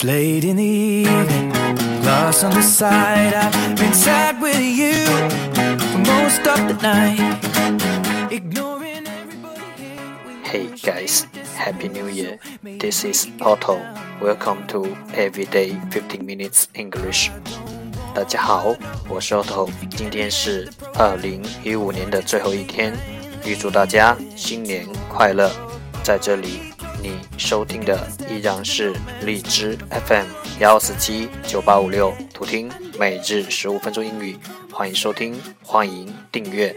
It's late in the evening, glass on the side. I've been sad with you for most of the night. Ignoring everybody here. Hey guys, Happy New Year. This is Otto. Welcome to Everyday 15 Minutes English. 大家好，我是 Otto。今天是二零一五年的最后一天，预祝大家新年快乐！在这里，你收听的依然是荔枝 FM 幺四七九八五六，图听每日十五分钟英语，欢迎收听，欢迎订阅。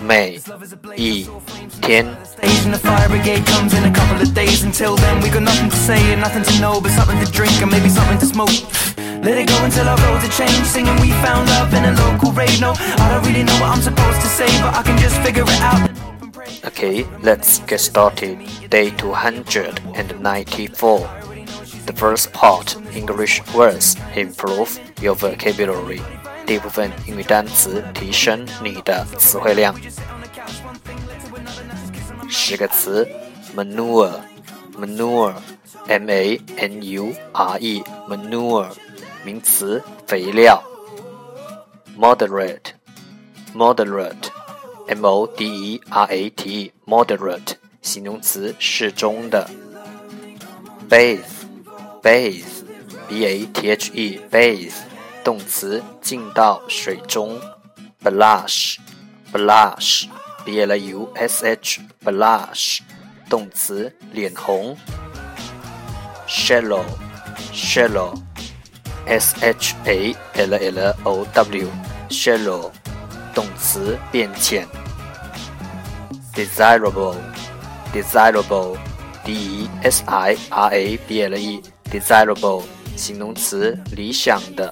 每一天。 Stage and the fire brigade comes in a couple of days. Until then, we got nothing to say and nothing to know, but something to drink and maybe something to smoke. Let it go until our roads are changed. Singing, we found love in a local rave. No, I don't really know what I'm supposed to say, but I can just figure it out. and hope and pray. Okay, let's get started. Day 294. The first part, English words, improve your vocabulary. 第一部分英语单词，提升你的词汇量。十个词，manure，manure，m a n u r e，manure，名词，肥料。moderate，moderate。M O D E R A T E，moderate，形容词，适中的。bathe，bathe，B A T H E，bathe，动词，浸到水中。blush，blush，B L U S H，blush，动词，脸红。shallow，shallow，S H A L L O W，shallow。动词变浅。desirable，desirable，d e s i r a b l e，desirable，形容词理想的。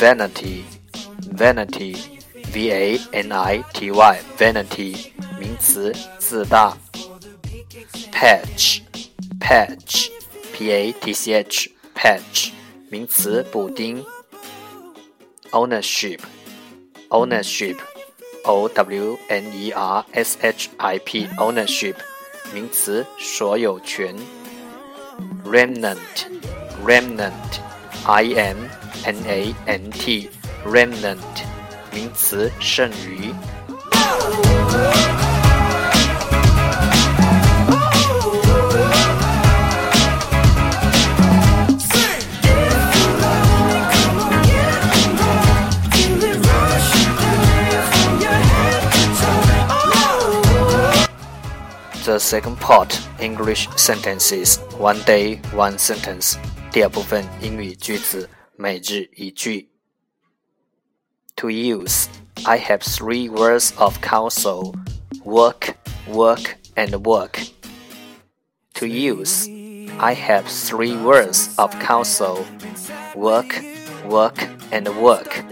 vanity，vanity，v a n i t y，vanity，名词自大。patch，patch，p a t c h，patch，名词补丁。ownership。ownership, o w n e r s h i p, ownership, 名词，所有权。remnant, remnant, i m n a n t, remnant, 名词，剩余。 Feel it rushing through you from your head to toe. The second part, English sentences, one day, one sentence. 第二部分英语句子， 每日一句。To use, I have three words of counsel: work, work, and work. To use, I have three words of counsel: work, work, and work.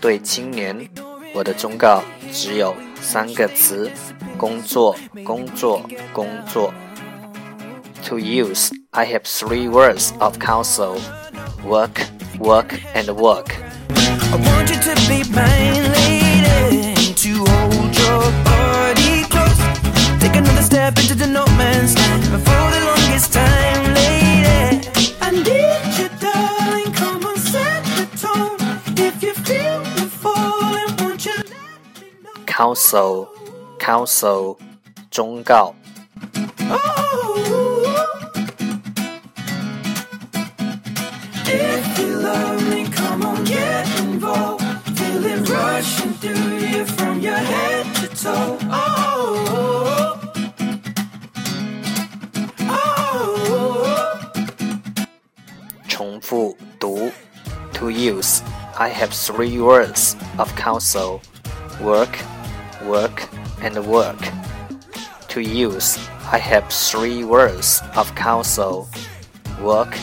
对青年，我的忠告只有三个词：工作，工作，工作。To use, I have three words of counsel: work, work, and work. I want you to be mine, lady. To hold your body close. Take another step into the no man's land. But the longest time, lady. I need you, darling. Come on, set the tone. If you feel the falling, won't you let me know? Counsel, counsel, 忠告。Oh. If you love me, come on, get involved. Feel it rushing through you from your head to toe. Oh. Oh. 重复读 use, I have three words of counsel work, work, and work. To use, I have three words of counsel work,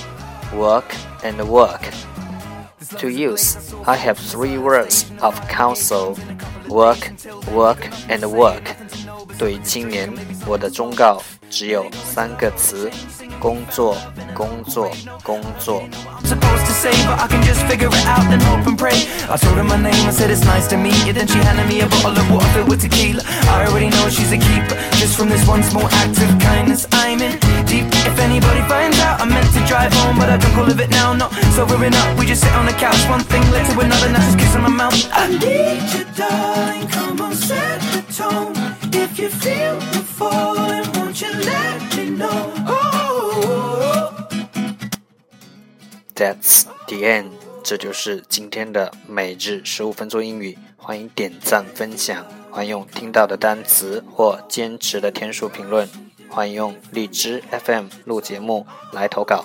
work, and work. To use, I have three words of counsel work, work, and work. 对青年，我的忠告只有三个词：工作，工作，工作。supposed to say, but I can just figure it out and hope and pray. I told her my name, I said it's nice to meet you. Then she handed me a bottle of water filled with tequila. I already know she's a keeper. Just from this one small act of kindness, I'm in deep. If drive home, but I drunk all of it now. No, sobering up, we just sit on the couch. One thing led to another, now just kissing my mouth. I need you, darling. Come on, set the tone. If you feel the falling, won't you let me know? Oh. That's the end。这就是今天的每日十五分钟英语。欢迎点赞分享，欢迎用听到的单词或坚持的天数评论，欢迎用荔枝 FM 录节目来投稿，